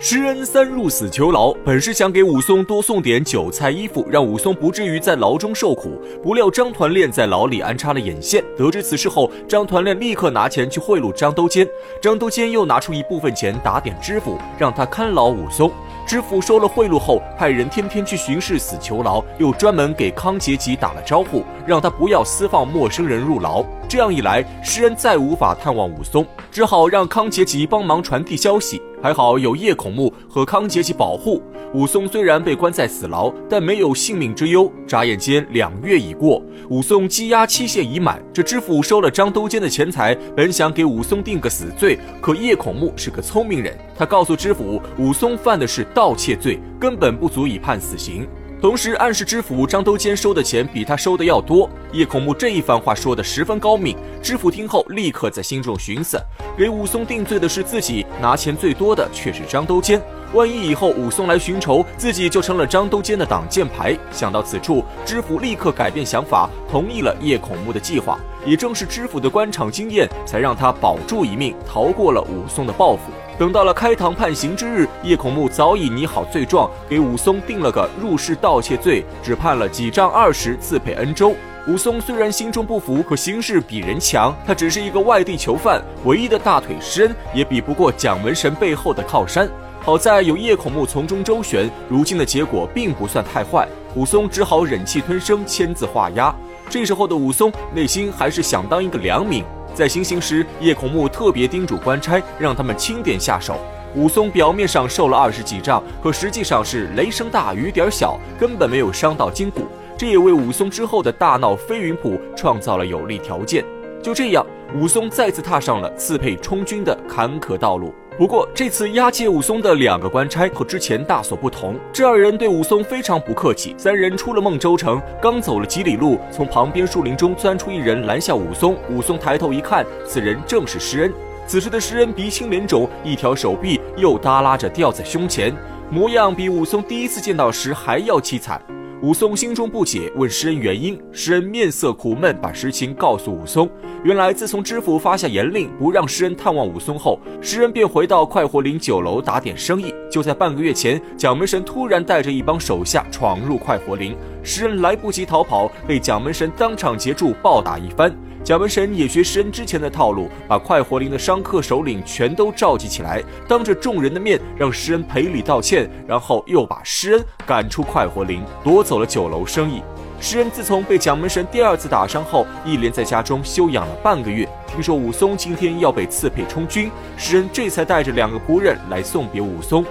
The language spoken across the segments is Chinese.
施恩三入死囚牢，本是想给武松多送点酒菜衣服，让武松不至于在牢中受苦。不料张团练在牢里安插了眼线，得知此事后，张团练立刻拿钱去贿赂张都监。张都监又拿出一部分钱打点知府，让他看牢武松。知府收了贿赂后，派人天天去巡视死囚牢，又专门给康节吉打了招呼，让他不要私放陌生人入牢。这样一来，施恩再无法探望武松，只好让康节吉帮忙传递消息。还好有叶孔目和康节吉保护，武松虽然被关在死牢，但没有性命之忧。眨眼间两月已过，武松羁押期限已满。这知府收了张都监的钱财，本想给武松定个死罪，可叶孔目是个聪明人，他告诉知府，武松犯的是盗窃罪，根本不足以判死刑。同时暗示知府张都监收的钱比他收的要多。叶孔目这一番话说的十分高明，知府听后立刻在心中寻思：给武松定罪的是自己，拿钱最多的却是张都监。万一以后武松来寻仇，自己就成了张都监的挡箭牌。想到此处，知府立刻改变想法，同意了叶孔目的计划。也正是知府的官场经验，才让他保住一命，逃过了武松的报复。等到了开堂判刑之日，叶孔目早已拟好罪状，给武松定了个入室盗窃罪，只判了几丈二十，自配恩州。武松虽然心中不服，可形势比人强，他只是一个外地囚犯，唯一的大腿施恩也比不过蒋门神背后的靠山。好在有叶孔目从中周旋，如今的结果并不算太坏。武松只好忍气吞声，签字画押。这时候的武松内心还是想当一个良民。在行刑时，叶孔目特别叮嘱官差，让他们轻点下手。武松表面上受了二十几杖，可实际上是雷声大雨点小，根本没有伤到筋骨。这也为武松之后的大闹飞云浦创造了有利条件。就这样，武松再次踏上了刺配充军的坎坷道路。不过，这次押解武松的两个官差和之前大所不同，这二人对武松非常不客气。三人出了孟州城，刚走了几里路，从旁边树林中钻出一人拦下武松。武松抬头一看，此人正是施恩。此时的施恩鼻青脸肿，一条手臂又耷拉着吊在胸前，模样比武松第一次见到时还要凄惨。武松心中不解，问诗人原因。诗人面色苦闷，把实情告诉武松。原来，自从知府发下严令，不让诗人探望武松后，诗人便回到快活林酒楼打点生意。就在半个月前，蒋门神突然带着一帮手下闯入快活林，诗人来不及逃跑，被蒋门神当场截住，暴打一番。蒋门神也学施恩之前的套路，把快活林的商客首领全都召集起来，当着众人的面让施恩赔礼道歉，然后又把施恩赶出快活林，夺走了酒楼生意。施恩自从被蒋门神第二次打伤后，一连在家中休养了半个月。听说武松今天要被赐配充军，施恩这才带着两个仆人来送别武松。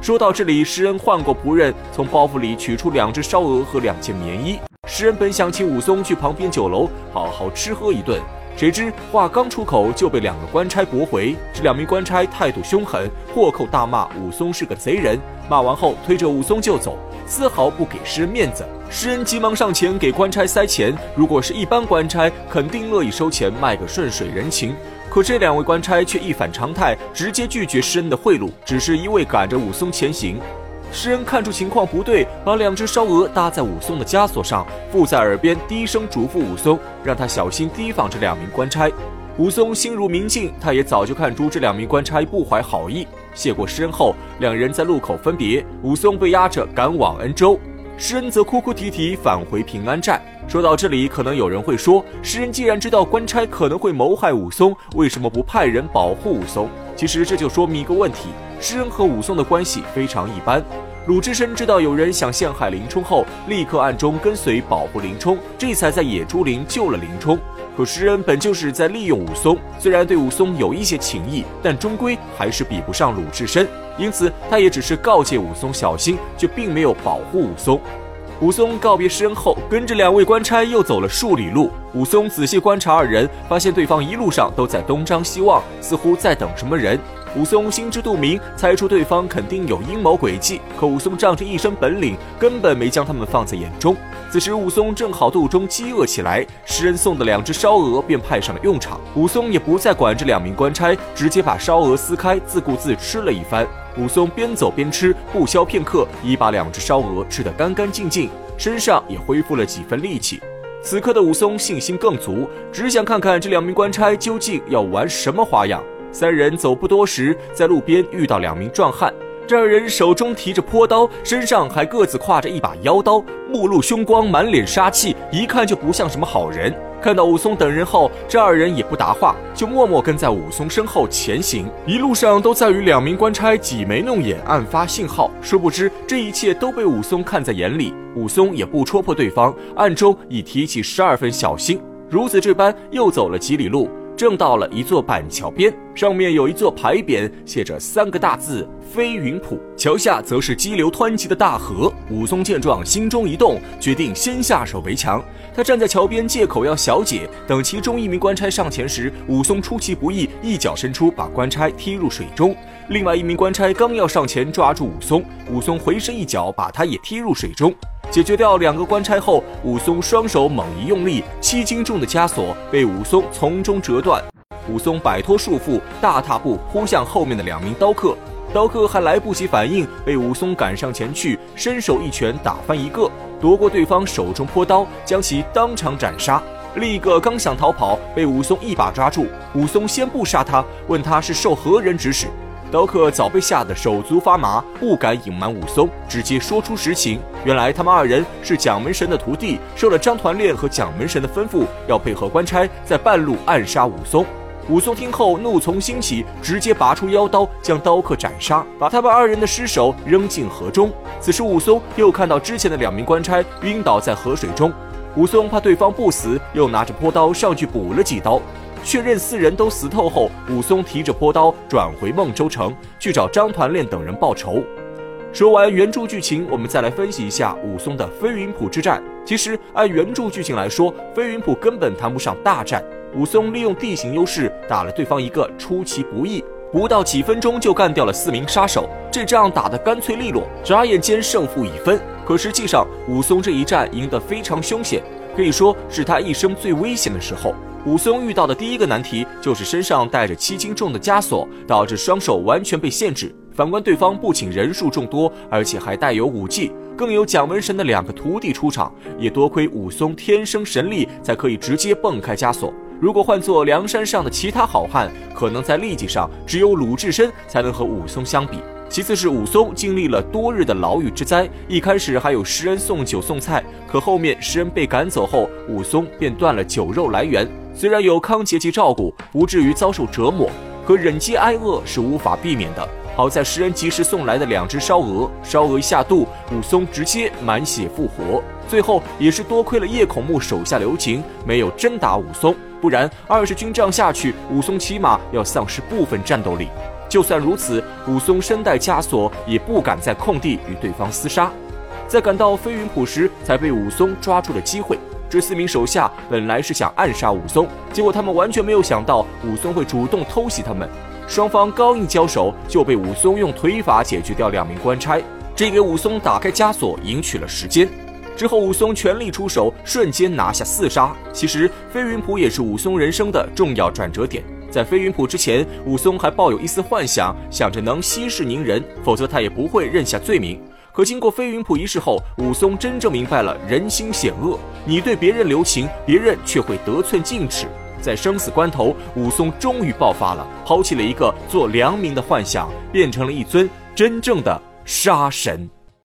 说到这里，施恩换过仆人，从包袱里取出两只烧鹅和两件棉衣。施恩本想请武松去旁边酒楼好好吃喝一顿，谁知话刚出口就被两个官差驳回。这两名官差态度凶狠，破口大骂武松是个贼人。骂完后，推着武松就走，丝毫不给施恩面子。施恩急忙上前给官差塞钱，如果是一般官差，肯定乐意收钱卖个顺水人情。可这两位官差却一反常态，直接拒绝施恩的贿赂，只是一味赶着武松前行。诗恩看出情况不对，把两只烧鹅搭在武松的枷锁上，附在耳边低声嘱咐武松，让他小心提防这两名官差。武松心如明镜，他也早就看出这两名官差不怀好意。谢过诗恩后，两人在路口分别，武松被押着赶往恩州。施恩则哭哭啼啼返回平安寨。说到这里，可能有人会说，施恩既然知道官差可能会谋害武松，为什么不派人保护武松？其实这就说明一个问题：施恩和武松的关系非常一般。鲁智深知道有人想陷害林冲后，立刻暗中跟随保护林冲，这才在野猪林救了林冲。可施恩本就是在利用武松，虽然对武松有一些情谊，但终归还是比不上鲁智深。因此，他也只是告诫武松小心，却并没有保护武松。武松告别施恩后，跟着两位官差又走了数里路。武松仔细观察二人，发现对方一路上都在东张西望，似乎在等什么人。武松心知肚明，猜出对方肯定有阴谋诡计。可武松仗着一身本领，根本没将他们放在眼中。此时武松正好肚中饥饿起来，食人送的两只烧鹅便派上了用场。武松也不再管这两名官差，直接把烧鹅撕开，自顾自吃了一番。武松边走边吃，不消片刻，已把两只烧鹅吃得干干净净，身上也恢复了几分力气。此刻的武松信心更足，只想看看这两名官差究竟要玩什么花样。三人走不多时，在路边遇到两名壮汉，这二人手中提着坡刀，身上还各自挎着一把腰刀，目露凶光，满脸杀气，一看就不像什么好人。看到武松等人后，这二人也不答话，就默默跟在武松身后前行。一路上都在与两名官差挤眉弄眼，暗发信号。殊不知，这一切都被武松看在眼里。武松也不戳破对方，暗中已提起十二分小心。如此这般，又走了几里路。正到了一座板桥边，上面有一座牌匾，写着三个大字“飞云浦”。桥下则是激流湍急的大河。武松见状，心中一动，决定先下手为强。他站在桥边，借口要小解。等其中一名官差上前时，武松出其不意，一脚伸出，把官差踢入水中。另外一名官差刚要上前抓住武松，武松回身一脚，把他也踢入水中。解决掉两个官差后，武松双手猛一用力，七斤重的枷锁被武松从中折断。武松摆脱束缚，大踏步扑向后面的两名刀客。刀客还来不及反应，被武松赶上前去，伸手一拳打翻一个，夺过对方手中坡刀，将其当场斩杀。另一个刚想逃跑，被武松一把抓住。武松先不杀他，问他是受何人指使。刀客早被吓得手足发麻，不敢隐瞒武松，直接说出实情。原来他们二人是蒋门神的徒弟，受了张团练和蒋门神的吩咐，要配合官差在半路暗杀武松。武松听后怒从心起，直接拔出腰刀将刀客斩杀，把他们二人的尸首扔进河中。此时武松又看到之前的两名官差晕倒在河水中，武松怕对方不死，又拿着坡刀上去补了几刀。确认四人都死透后，武松提着坡刀转回孟州城去找张团练等人报仇。说完原著剧情，我们再来分析一下武松的飞云浦之战。其实按原著剧情来说，飞云浦根本谈不上大战。武松利用地形优势打了对方一个出其不意，不到几分钟就干掉了四名杀手。这仗打得干脆利落，眨眼间胜负已分。可实际上，武松这一战赢得非常凶险，可以说是他一生最危险的时候。武松遇到的第一个难题就是身上带着七斤重的枷锁，导致双手完全被限制。反观对方不仅人数众多，而且还带有武技，更有蒋门神的两个徒弟出场，也多亏武松天生神力，才可以直接蹦开枷锁。如果换做梁山上的其他好汉，可能在力气上只有鲁智深才能和武松相比。其次是武松经历了多日的牢狱之灾，一开始还有施恩送酒送菜，可后面施恩被赶走后，武松便断了酒肉来源。虽然有康节节照顾，不至于遭受折磨，可忍饥挨饿是无法避免的。好在施恩及时送来的两只烧鹅，烧鹅一下肚，武松直接满血复活。最后也是多亏了叶孔目手下留情，没有真打武松，不然二十军仗下去，武松起码要丧失部分战斗力。就算如此，武松身带枷锁，也不敢在空地与对方厮杀。在赶到飞云浦时，才被武松抓住了机会。这四名手下本来是想暗杀武松，结果他们完全没有想到武松会主动偷袭他们。双方刚一交手，就被武松用腿法解决掉两名官差，这给武松打开枷锁赢取了时间。之后，武松全力出手，瞬间拿下四杀。其实，飞云浦也是武松人生的重要转折点。在飞云浦之前，武松还抱有一丝幻想，想着能息事宁人，否则他也不会认下罪名。可经过飞云浦一事后，武松真正明白了人心险恶，你对别人留情，别人却会得寸进尺。在生死关头，武松终于爆发了，抛弃了一个做良民的幻想，变成了一尊真正的杀神。